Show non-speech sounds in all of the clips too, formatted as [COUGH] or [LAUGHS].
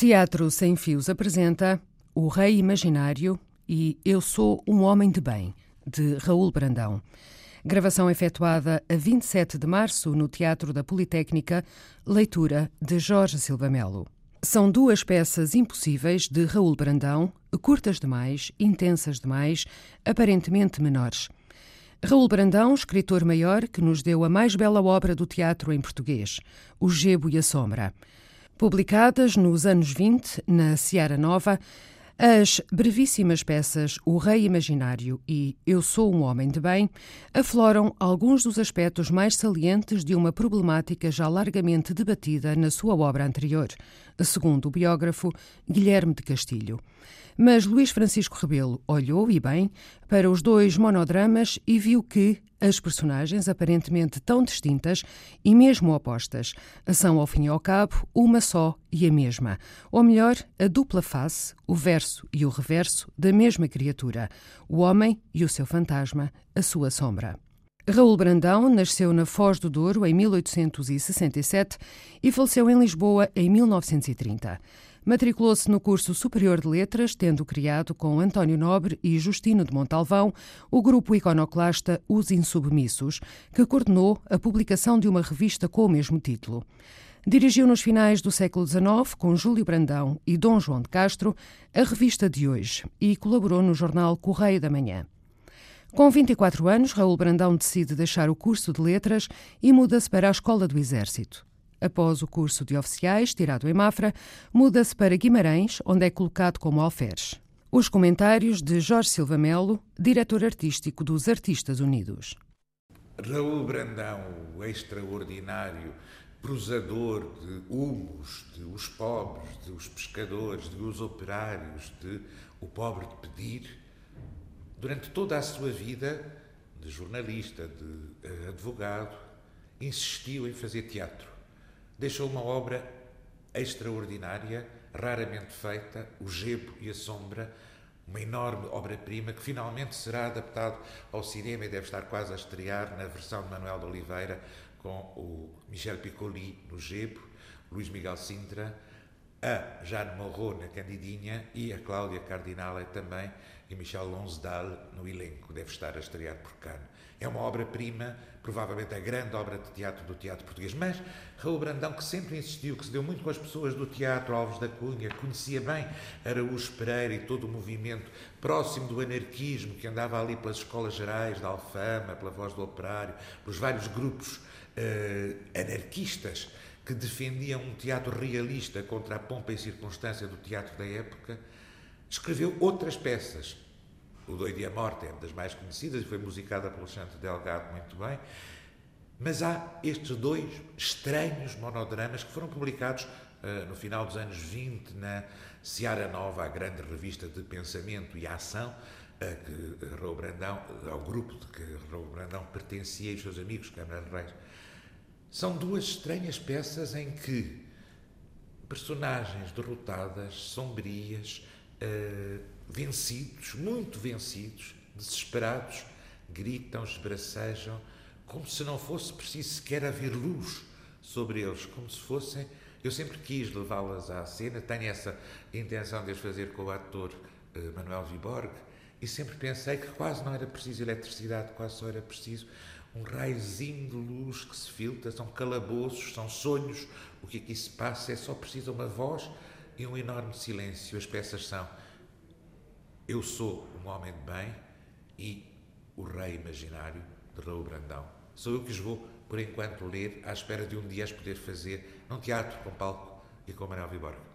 Teatro Sem Fios apresenta O Rei Imaginário e Eu Sou um Homem de Bem, de Raul Brandão. Gravação efetuada a 27 de março no Teatro da Politécnica, leitura de Jorge Silva Melo. São duas peças impossíveis de Raul Brandão, curtas demais, intensas demais, aparentemente menores. Raul Brandão, escritor maior que nos deu a mais bela obra do teatro em português, O Gebo e a Sombra. Publicadas nos anos 20 na Seara Nova, as brevíssimas peças O Rei Imaginário e Eu Sou um Homem de Bem afloram alguns dos aspectos mais salientes de uma problemática já largamente debatida na sua obra anterior, segundo o biógrafo Guilherme de Castilho. Mas Luís Francisco Rebelo olhou, e bem, para os dois monodramas e viu que as personagens, aparentemente tão distintas e mesmo opostas, são, ao fim e ao cabo, uma só e a mesma. Ou melhor, a dupla face, o verso e o reverso da mesma criatura, o homem e o seu fantasma, a sua sombra. Raul Brandão nasceu na Foz do Douro em 1867 e faleceu em Lisboa em 1930. Matriculou-se no curso Superior de Letras, tendo criado com António Nobre e Justino de Montalvão o grupo iconoclasta Os Insubmissos, que coordenou a publicação de uma revista com o mesmo título. Dirigiu nos finais do século XIX, com Júlio Brandão e Dom João de Castro, a revista de hoje e colaborou no jornal Correio da Manhã. Com 24 anos, Raul Brandão decide deixar o curso de letras e muda-se para a Escola do Exército. Após o curso de oficiais, tirado em Mafra, muda-se para Guimarães, onde é colocado como alferes. Os comentários de Jorge Silva Melo, diretor artístico dos Artistas Unidos. Raul Brandão, o extraordinário prosador de humos, de os pobres, de os pescadores, de os operários, de o pobre de pedir, durante toda a sua vida de jornalista, de eh, advogado, insistiu em fazer teatro. Deixou uma obra extraordinária, raramente feita, O Gebo e a Sombra, uma enorme obra-prima que finalmente será adaptado ao cinema e deve estar quase a estrear na versão de Manuel de Oliveira com o Michel Piccoli no Gebo, Luís Miguel Sintra, a Jane Morro na Candidinha e a Cláudia Cardinale também e Michel Lonsdal no elenco, deve estar a estrear por Cannes. É uma obra-prima, provavelmente a grande obra de teatro do teatro português. Mas Raul Brandão, que sempre insistiu, que se deu muito com as pessoas do teatro, Alves da Cunha, conhecia bem Araújo Pereira e todo o movimento próximo do anarquismo que andava ali pelas escolas gerais da Alfama, pela Voz do Operário, pelos vários grupos eh, anarquistas que defendiam um teatro realista contra a pompa e circunstância do teatro da época, escreveu outras peças o Doido e a Morte é uma das mais conhecidas e foi musicada pelo Santo Delgado muito bem. Mas há estes dois estranhos monodramas que foram publicados uh, no final dos anos 20 na Seara Nova, a grande revista de pensamento e ação, que Raul Brandão, ao grupo de que Raul Brandão pertencia e os seus amigos, Câmara de Reis. São duas estranhas peças em que personagens derrotadas, sombrias, uh, vencidos, muito vencidos, desesperados, gritam, esbracejam, como se não fosse preciso sequer haver luz sobre eles, como se fossem. Eu sempre quis levá-las à cena, tenho essa intenção de as fazer com o ator uh, Manuel Viborg, e sempre pensei que quase não era preciso eletricidade, quase só era preciso um raiozinho de luz que se filtra, são calabouços, são sonhos, o que aqui se passa é só preciso uma voz e um enorme silêncio. As peças são Eu sou um homem de bem e O Rei Imaginário de Raul Brandão. Sou eu que os vou, por enquanto, ler à espera de um dia as poder fazer num teatro com palco e com Manuel Viborga.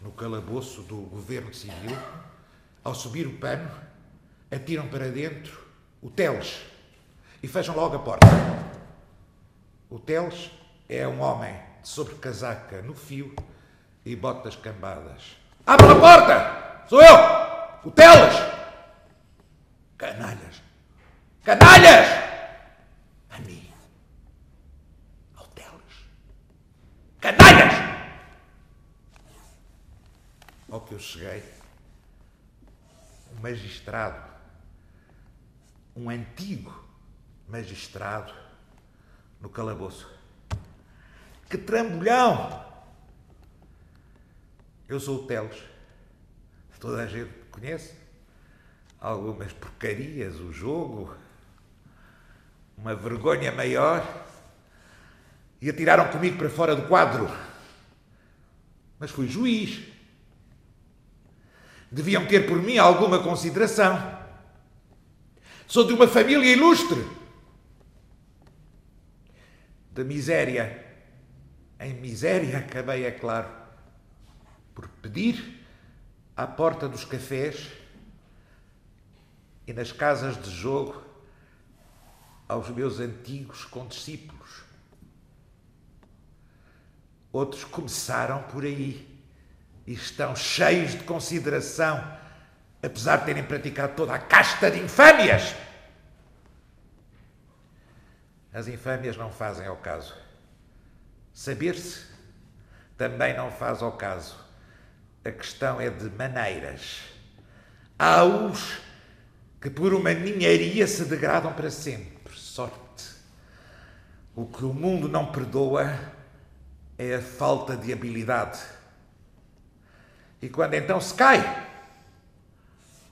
No calabouço do governo civil, ao subir o pano, atiram para dentro o Teles e fecham logo a porta. O Teles é um homem de sobrecasaca no fio e botas cambadas. Abra a porta! Sou eu! O Teles! Canalhas! Canalhas! A mim. Ao Teles. Canalhas! Ao que eu cheguei, um magistrado, um antigo magistrado, no calabouço. Que trambolhão! Eu sou o Teles. Toda a gente conhece. Algumas porcarias, o jogo, uma vergonha maior. E atiraram comigo para fora do quadro. Mas fui juiz. Deviam ter por mim alguma consideração. Sou de uma família ilustre. Da miséria em miséria, acabei, é claro, por pedir à porta dos cafés e nas casas de jogo aos meus antigos condiscípulos. Outros começaram por aí e estão cheios de consideração, apesar de terem praticado toda a casta de infâmias. As infâmias não fazem ao caso. Saber-se também não faz ao caso. A questão é de maneiras. Há os que por uma ninharia se degradam para sempre. Sorte. O que o mundo não perdoa é a falta de habilidade. E quando então se cai,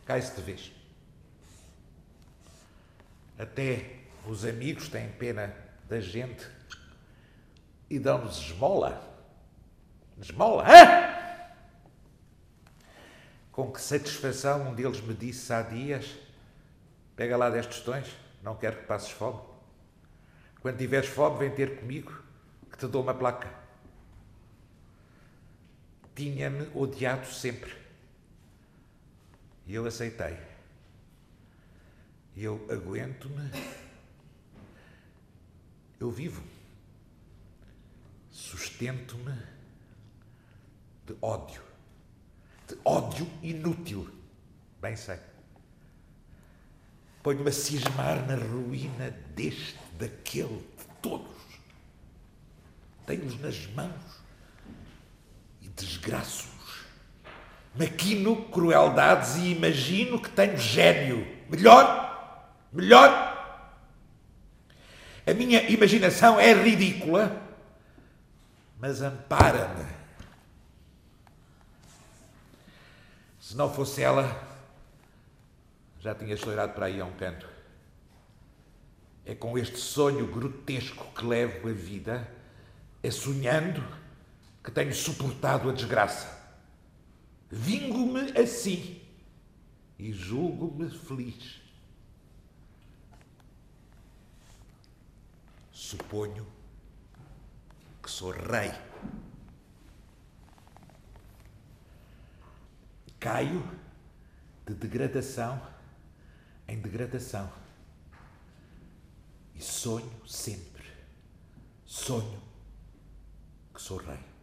cai-se de vez. Até os amigos têm pena da gente e dão-nos esmola. Esmola, hã? Com que satisfação um deles me disse há dias: Pega lá dez tostões, não quero que passes fome. Quando tiveres fome, vem ter comigo, que te dou uma placa. Tinha-me odiado sempre. E eu aceitei. Eu aguento-me. Eu vivo sustento-me de ódio. De ódio inútil. Bem sei. Ponho-me a cismar na ruína deste, daquele, de todos. Tenho-os nas mãos desgraço-os. Maquino crueldades e imagino que tenho gênio. Melhor, melhor. A minha imaginação é ridícula mas ampara-me. Se não fosse ela, já tinha cheirado para aí a um canto. É com este sonho grotesco que levo a vida, é sonhando que tenho suportado a desgraça. Vingo-me assim e julgo-me feliz. Suponho que sou rei. Caio de degradação em degradação. E sonho sempre, sonho que sou rei.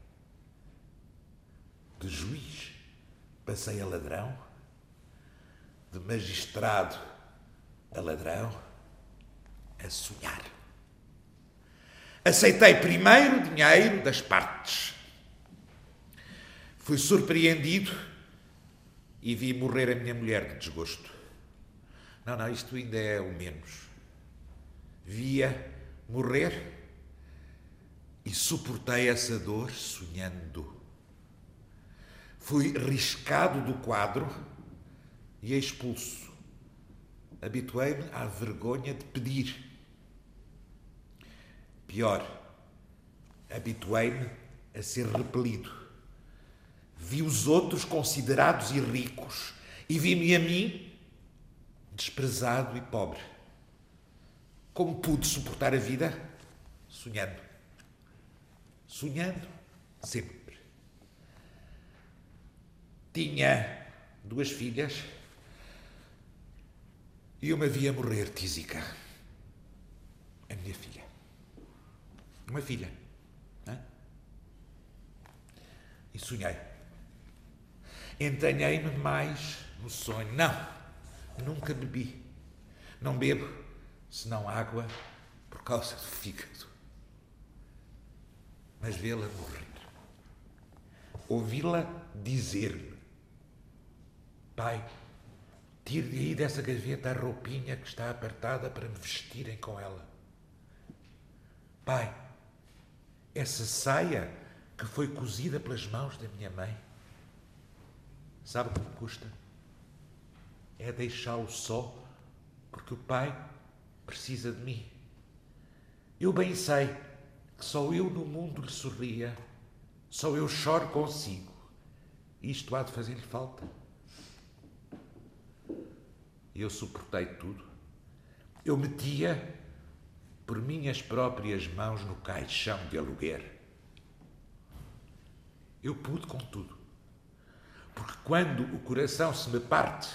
De juiz passei a ladrão, de magistrado a ladrão, a sonhar. Aceitei primeiro o dinheiro das partes. Fui surpreendido e vi morrer a minha mulher de desgosto. Não, não, isto ainda é o menos. Via morrer e suportei essa dor sonhando. Fui riscado do quadro e expulso. Habituei-me à vergonha de pedir Pior, habituei-me a ser repelido. Vi os outros considerados e ricos e vi-me a mim desprezado e pobre. Como pude suportar a vida? Sonhando. sonhando sempre. Tinha duas filhas e uma via morrer tísica. A minha filha. Uma filha. Hã? E sonhei. Entranhei-me mais no sonho. Não, nunca bebi. Não bebo senão água por causa do fígado. Mas vê-la morrer. Ouvi-la dizer-me: Pai, tire aí dessa gaveta a roupinha que está apertada para me vestirem com ela. Pai, essa saia que foi cozida pelas mãos da minha mãe, sabe o que me custa? É deixá-lo só porque o pai precisa de mim. Eu bem sei que só eu no mundo lhe sorria, só eu choro consigo. Isto há de fazer-lhe falta. Eu suportei tudo. Eu metia por minhas próprias mãos no caixão de aluguer. Eu pude com tudo. Porque quando o coração se me parte,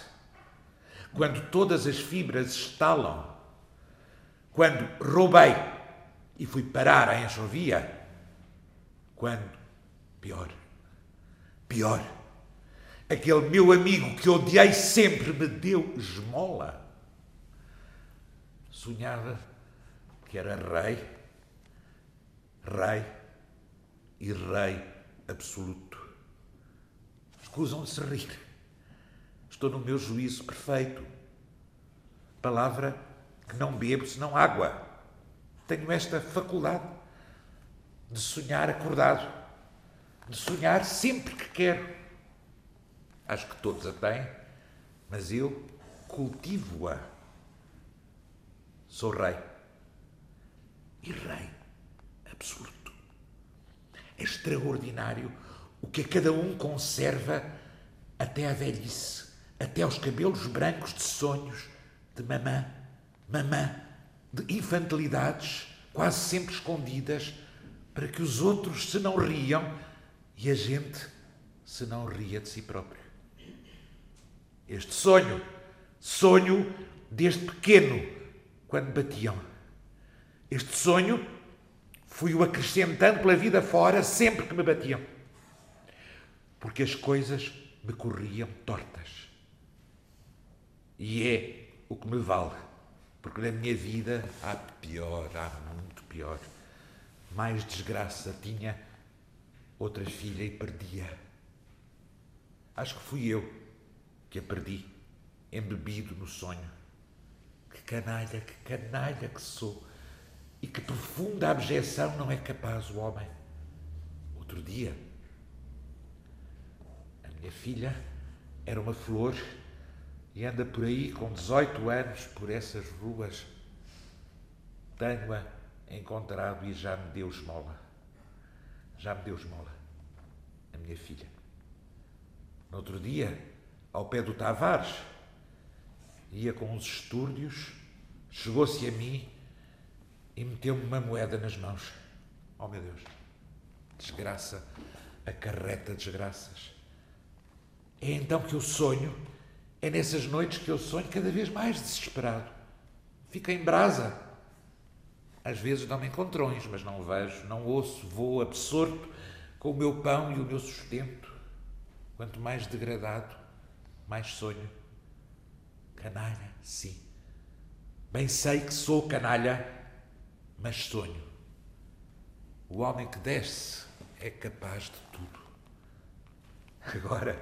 quando todas as fibras estalam, quando roubei e fui parar à enxovia, quando, pior, pior, aquele meu amigo que odiei sempre me deu esmola. Sonhava que era rei, rei e rei absoluto. Escusam de se rir. Estou no meu juízo perfeito. Palavra que não bebo senão água. Tenho esta faculdade de sonhar acordado, de sonhar sempre que quero. Acho que todos a têm, mas eu cultivo-a. Sou rei. E rei absoluto. É extraordinário o que a cada um conserva até à velhice, até aos cabelos brancos de sonhos, de mamã, mamã, de infantilidades quase sempre escondidas, para que os outros se não riam e a gente se não ria de si próprio. Este sonho, sonho desde pequeno, quando batiam. Este sonho fui-o acrescentando pela vida fora sempre que me batiam. Porque as coisas me corriam tortas. E é o que me vale. Porque na minha vida há pior, há muito pior. Mais desgraça tinha outra filha e perdia. Acho que fui eu que a perdi, embebido no sonho. Que canalha, que canalha que sou. E que profunda abjeção não é capaz o homem. Outro dia, a minha filha era uma flor e anda por aí com 18 anos por essas ruas. Tenho-a encontrado e já me deu esmola. Já me deu esmola. A minha filha. No outro dia, ao pé do Tavares, ia com uns estúrdios, chegou-se a mim e meteu-me uma moeda nas mãos. Oh meu Deus! Desgraça acarreta desgraças. É então que eu sonho, é nessas noites que eu sonho cada vez mais desesperado. Fico em brasa. Às vezes dão-me encontrões, mas não vejo, não ouço, vou absorto com o meu pão e o meu sustento. Quanto mais degradado, mais sonho. Canalha, sim. Bem sei que sou canalha, mas sonho. O homem que desce é capaz de tudo. Agora,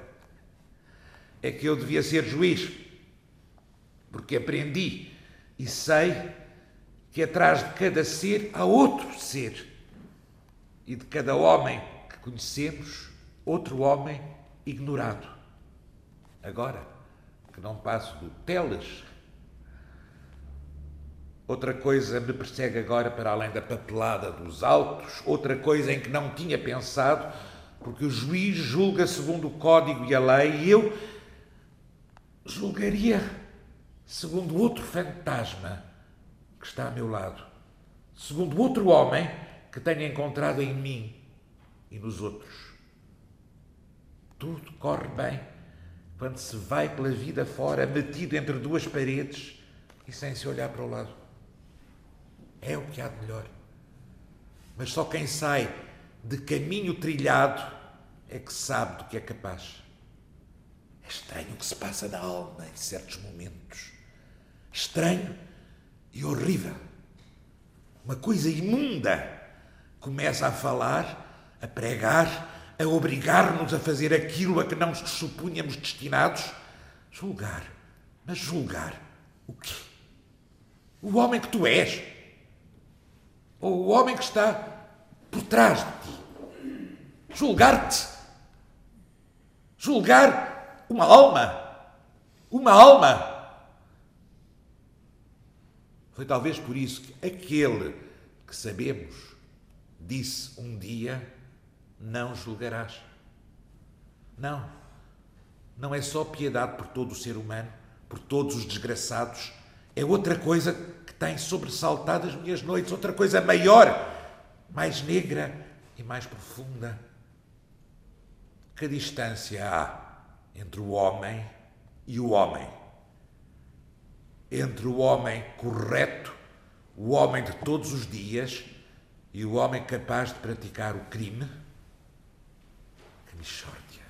é que eu devia ser juiz, porque aprendi e sei que atrás de cada ser há outro ser. E de cada homem que conhecemos, outro homem ignorado. Agora que não passo do Teles, outra coisa me persegue agora para além da papelada dos autos, outra coisa em que não tinha pensado, porque o juiz julga segundo o código e a lei, e eu julgaria segundo outro fantasma que está a meu lado, segundo outro homem que tenho encontrado em mim e nos outros. Tudo corre bem quando se vai pela vida fora, metido entre duas paredes e sem se olhar para o lado. É o que há de melhor. Mas só quem sai de caminho trilhado é que sabe do que é capaz. É estranho o que se passa na alma em certos momentos. Estranho e horrível. Uma coisa imunda começa a falar, a pregar, a obrigar-nos a fazer aquilo a que não nos supunhamos destinados. Julgar. Mas julgar o quê? O homem que tu és? Ou o homem que está por trás de ti? Julgar-te? Julgar uma alma? Uma alma? Foi talvez por isso que aquele que sabemos disse um dia: Não julgarás. Não. Não é só piedade por todo o ser humano, por todos os desgraçados. É outra coisa que tem sobressaltado as minhas noites, outra coisa maior, mais negra e mais profunda. Que distância há entre o homem e o homem? entre o homem correto, o homem de todos os dias e o homem capaz de praticar o crime? Que mixórdia!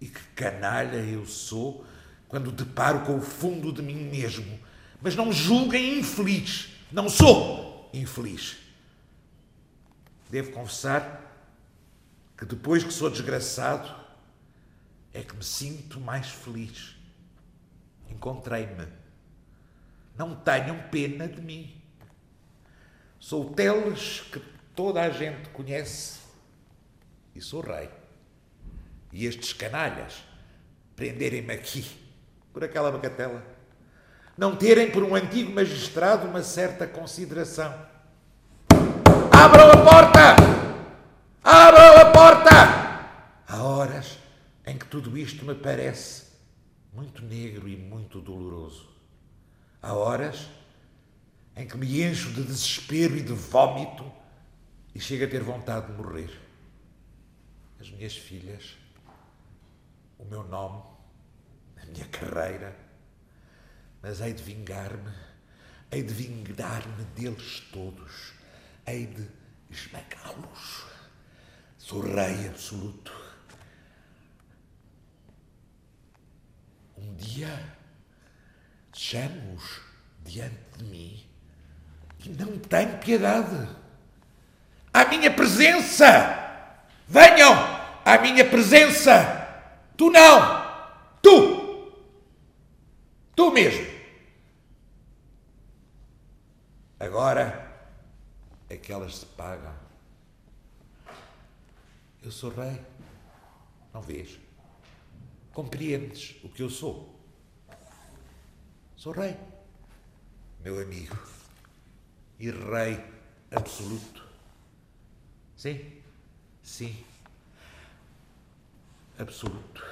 E que canalha eu sou quando deparo com o fundo de mim mesmo. Mas não julguem infeliz. Não sou infeliz. Devo confessar que depois que sou desgraçado é que me sinto mais feliz encontrei-me. Não tenham pena de mim. Sou o Teles que toda a gente conhece e sou rei. E estes canalhas prenderem-me aqui por aquela bagatela. Não terem por um antigo magistrado uma certa consideração. Abram a porta! Abram a porta! Há horas em que tudo isto me parece muito negro e muito doloroso. Há horas em que me encho de desespero e de vômito e chego a ter vontade de morrer. As minhas filhas, o meu nome, a minha carreira, mas hei de vingar-me, hei de vingar-me deles todos, hei de esmagá-los. Sou rei absoluto. Um dia chamo-os diante de mim e não tenho piedade. À minha presença! Venham à minha presença! Tu não! Tu! Tu mesmo! Agora é que elas se pagam. Eu sou rei. Não vês? Compreendes o que eu sou? Sou rei, meu amigo, e rei absoluto. Sim, sim, absoluto.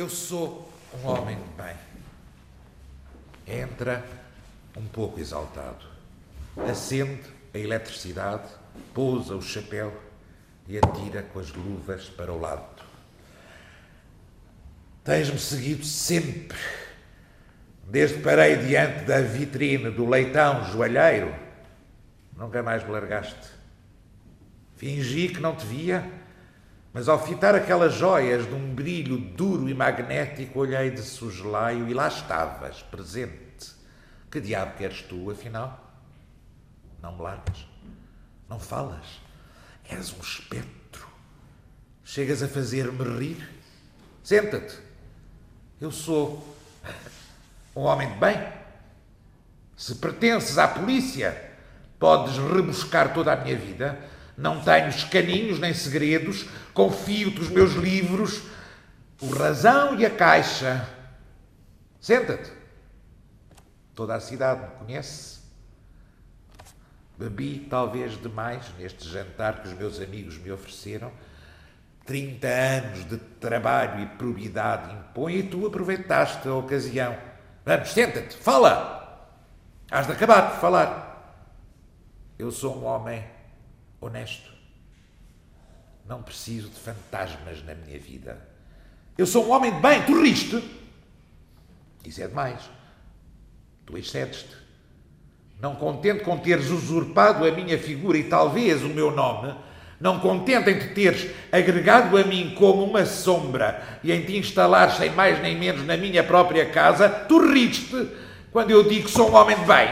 Eu sou um homem de bem. Entra um pouco exaltado. Acende a eletricidade, pousa o chapéu e atira com as luvas para o lado. Tens-me seguido sempre, desde que parei diante da vitrine do leitão joalheiro. Nunca mais me largaste. Fingi que não te via, mas ao fitar aquelas joias de um brilho duro e magnético, olhei de sugelaio e lá estavas, presente. Que diabo queres tu, afinal? Não me largas. Não falas. És um espectro. Chegas a fazer-me rir. Senta-te. Eu sou um homem de bem. Se pertences à polícia, podes rebuscar toda a minha vida. Não tenho escaninhos nem segredos. Confio-te os meus livros, o Razão e a Caixa. Senta-te. Toda a cidade me conhece. Bebi talvez demais neste jantar que os meus amigos me ofereceram. 30 anos de trabalho e probidade impõem e tu aproveitaste a ocasião. Vamos, senta-te, fala! Has de acabar de falar. Eu sou um homem honesto. Não preciso de fantasmas na minha vida. Eu sou um homem de bem, tu riste. Isso é demais. Tu excedes-te. Não contente com teres usurpado a minha figura e talvez o meu nome, não contente em te teres agregado a mim como uma sombra e em te instalar sem mais nem menos na minha própria casa, tu riste quando eu digo que sou um homem de bem.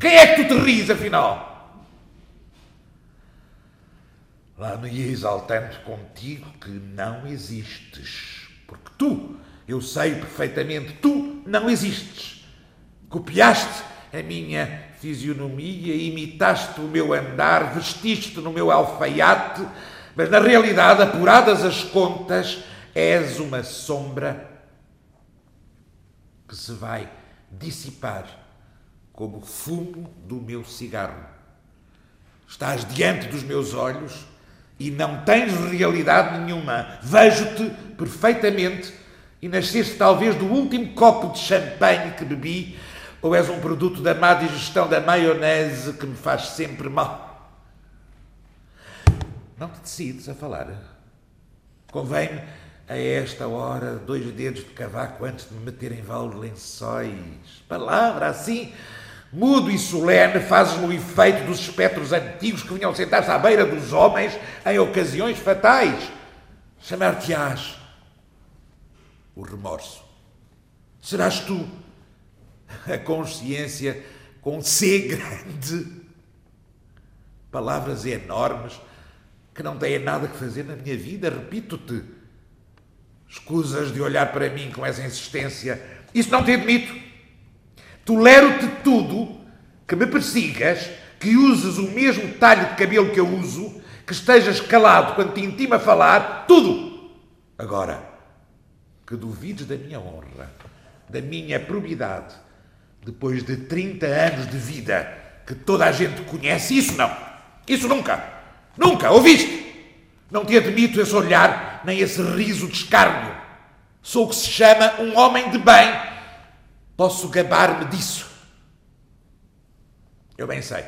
Quem é que tu te ris, afinal? Lá me ia exaltando contigo que não existes. Porque tu, eu sei perfeitamente, tu não existes. Copiaste a minha fisionomia, imitaste o meu andar, vestiste no meu alfaiate, mas na realidade, apuradas as contas, és uma sombra que se vai dissipar como o fumo do meu cigarro. Estás diante dos meus olhos e não tens realidade nenhuma. Vejo-te perfeitamente e nasceste talvez do último copo de champanhe que bebi ou és um produto da má digestão da maionese que me faz sempre mal? Não te decides a falar. Convém-me, a esta hora, dois dedos de cavaco antes de me meter em vale lençóis. Palavra assim, mudo e solene, fazes-me o efeito dos espectros antigos que vinham sentar-se à beira dos homens em ocasiões fatais. Chamar-te-ás o remorso. Serás tu a consciência com C grande, palavras enormes que não têm nada que fazer na minha vida, repito-te. Escusas de olhar para mim com essa insistência. Isso não te admito. Tolero-te tudo que me persigas, que uses o mesmo talho de cabelo que eu uso, que estejas calado quando te intima falar, tudo. Agora, que duvides da minha honra, da minha probidade, depois de 30 anos de vida que toda a gente conhece, isso não. Isso nunca. Nunca. Ouviste? Não te admito esse olhar, nem esse riso de escárnio. Sou o que se chama um homem de bem. Posso gabar-me disso. Eu bem sei.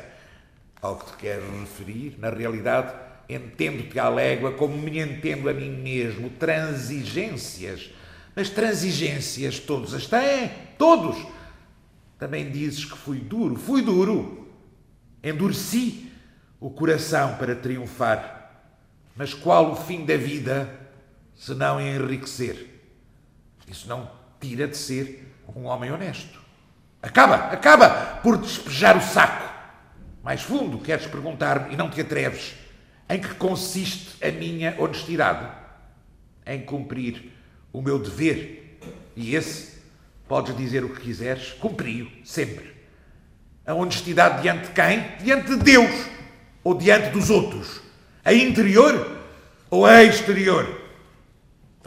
Ao que te quero referir, na realidade, entendo-te à légua como me entendo a mim mesmo. Transigências. Mas transigências todos as têm. Todos. Também dizes que fui duro. Fui duro. Endureci o coração para triunfar. Mas qual o fim da vida se não enriquecer? Isso não tira de ser um homem honesto. Acaba, acaba por despejar o saco. Mais fundo, queres perguntar-me e não te atreves. Em que consiste a minha honestidade? Em cumprir o meu dever. E esse Podes dizer o que quiseres, cumpri-o, sempre. A honestidade diante de quem? Diante de Deus ou diante dos outros? A interior ou a exterior?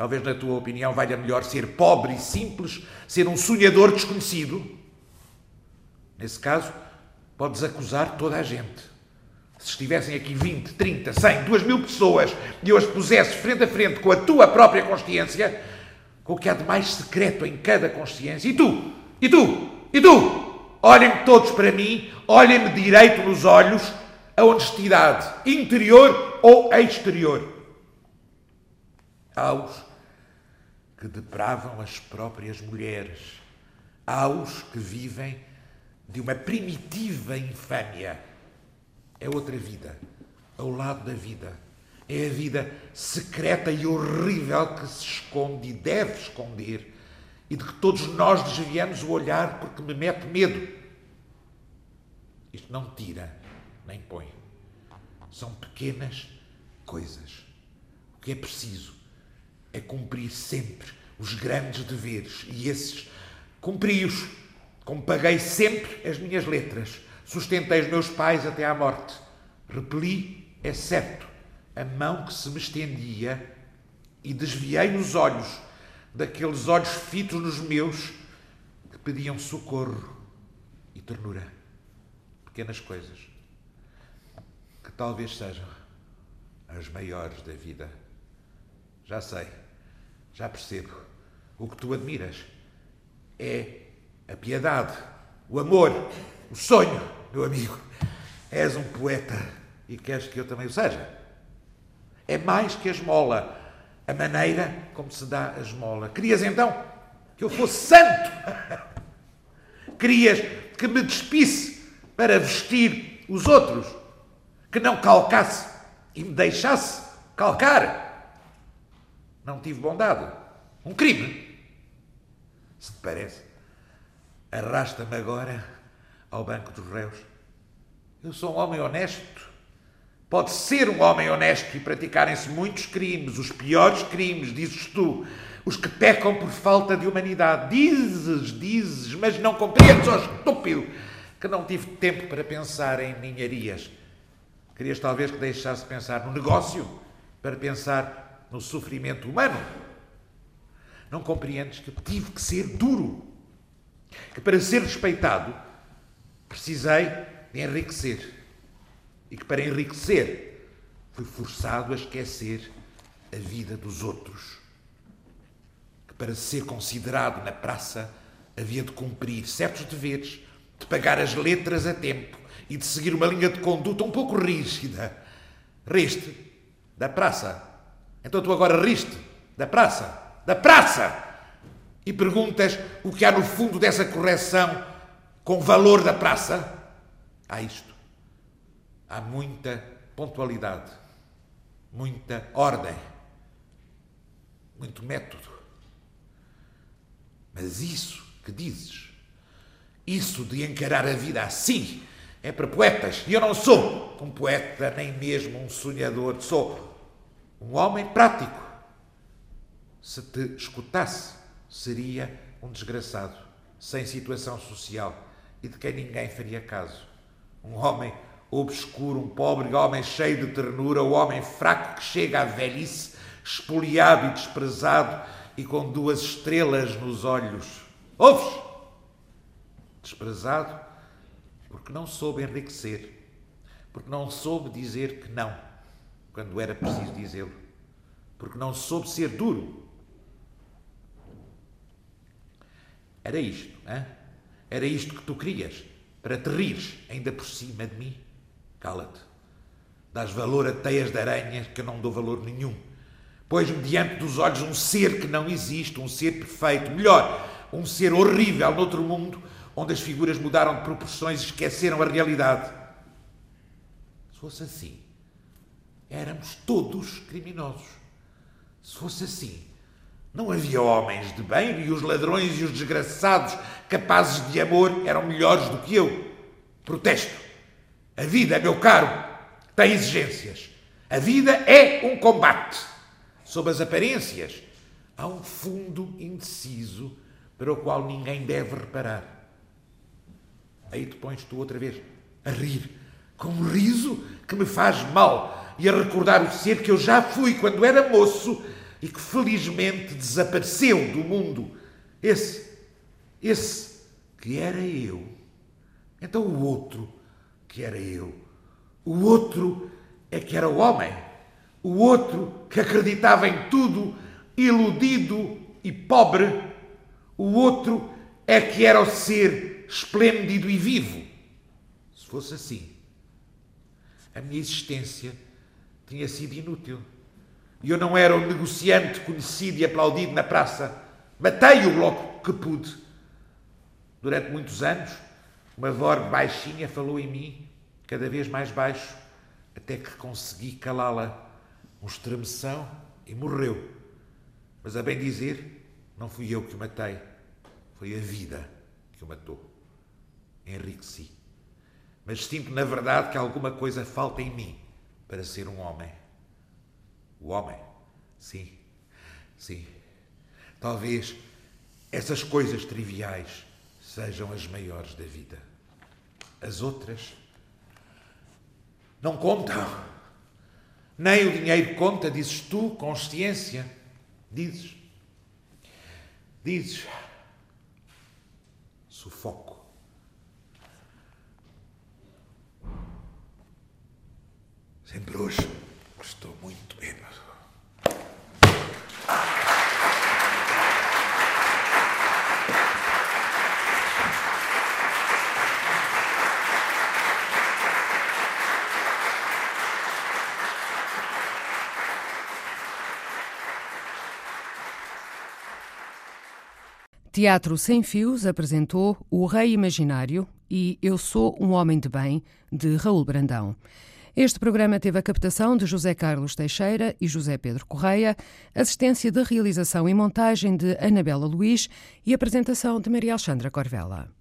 Talvez, na tua opinião, valha melhor ser pobre e simples, ser um sonhador desconhecido. Nesse caso, podes acusar toda a gente. Se estivessem aqui 20, 30, 100, 2 mil pessoas e eu as pusesse frente a frente com a tua própria consciência, com o que há de mais secreto em cada consciência. E tu? E tu? E tu? Olhem todos para mim, olhem-me direito nos olhos a honestidade interior ou exterior. Há os que depravam as próprias mulheres, há os que vivem de uma primitiva infâmia. É outra vida, ao lado da vida. É a vida secreta e horrível que se esconde e deve esconder e de que todos nós desviamos o olhar porque me mete medo. Isto não tira nem põe. São pequenas coisas. O que é preciso é cumprir sempre os grandes deveres e esses cumpri-os, como paguei sempre as minhas letras, sustentei os meus pais até à morte, repeli, é certo, a mão que se me estendia e desviei os olhos daqueles olhos fitos nos meus que pediam socorro e ternura. Pequenas coisas que talvez sejam as maiores da vida. Já sei, já percebo. O que tu admiras é a piedade, o amor, o sonho, meu amigo. És um poeta e queres que eu também o seja. É mais que a esmola, a maneira como se dá a esmola. Querias então que eu fosse santo? [LAUGHS] Querias que me despisse para vestir os outros? Que não calcasse e me deixasse calcar? Não tive bondade. Um crime. Se te parece, arrasta-me agora ao banco dos réus. Eu sou um homem honesto. Pode ser um homem honesto e praticarem-se muitos crimes, os piores crimes, dizes tu, os que pecam por falta de humanidade. Dizes, dizes, mas não compreendes, ó oh, estúpido, que não tive tempo para pensar em ninharias. Querias talvez que deixasse pensar no negócio para pensar no sofrimento humano. Não compreendes que tive que ser duro, que para ser respeitado precisei de enriquecer e que para enriquecer fui forçado a esquecer a vida dos outros. Que para ser considerado na praça havia de cumprir certos deveres, de pagar as letras a tempo e de seguir uma linha de conduta um pouco rígida. Riste da praça. Então tu agora riste da praça. Da praça! E perguntas o que há no fundo dessa correção com valor da praça? Há isto há muita pontualidade, muita ordem, muito método. Mas isso que dizes, isso de encarar a vida assim, é para poetas. E eu não sou um poeta, nem mesmo um sonhador. Sou um homem prático. Se te escutasse, seria um desgraçado, sem situação social e de quem ninguém faria caso. Um homem obscuro, um pobre homem cheio de ternura, o homem fraco que chega à velhice, espoliado e desprezado e com duas estrelas nos olhos. Ouves? Desprezado porque não soube enriquecer, porque não soube dizer que não quando era preciso dizê-lo, porque não soube ser duro. Era isto, hein? era isto que tu querias, para te rires ainda por cima de mim? Cala-te. Dás valor a teias de aranha que eu não dou valor nenhum. Pois-me diante dos olhos um ser que não existe, um ser perfeito, melhor, um ser horrível noutro mundo, onde as figuras mudaram de proporções e esqueceram a realidade. Se fosse assim, éramos todos criminosos. Se fosse assim, não havia homens de bem e os ladrões e os desgraçados capazes de amor eram melhores do que eu. Protesto. A vida, meu caro, tem exigências. A vida é um combate. Sob as aparências, há um fundo indeciso para o qual ninguém deve reparar. Aí te pões tu outra vez a rir, com um riso que me faz mal e a recordar o ser que eu já fui quando era moço e que felizmente desapareceu do mundo. Esse, esse que era eu. Então o outro que era eu. O outro é que era o homem. O outro que acreditava em tudo, iludido e pobre, o outro é que era o ser esplêndido e vivo. Se fosse assim, a minha existência tinha sido inútil. E eu não era o negociante conhecido e aplaudido na praça. Matei-o logo que pude. Durante muitos anos, uma voz baixinha falou em mim, cada vez mais baixo, até que consegui calá-la. Um estremeção e morreu. Mas a bem dizer, não fui eu que o matei. Foi a vida que o matou. Enriqueci. Mas sinto, na verdade, que alguma coisa falta em mim para ser um homem. O homem, sim, sim. Talvez essas coisas triviais sejam as maiores da vida. As outras não contam. Nem o dinheiro conta, dizes tu, consciência. Dizes. Dizes. Sufoco. Sempre hoje estou muito menos. Teatro Sem Fios apresentou O Rei Imaginário e Eu Sou um Homem de Bem, de Raul Brandão. Este programa teve a captação de José Carlos Teixeira e José Pedro Correia, assistência de realização e montagem de Anabela Luiz e apresentação de Maria Alexandra Corvella.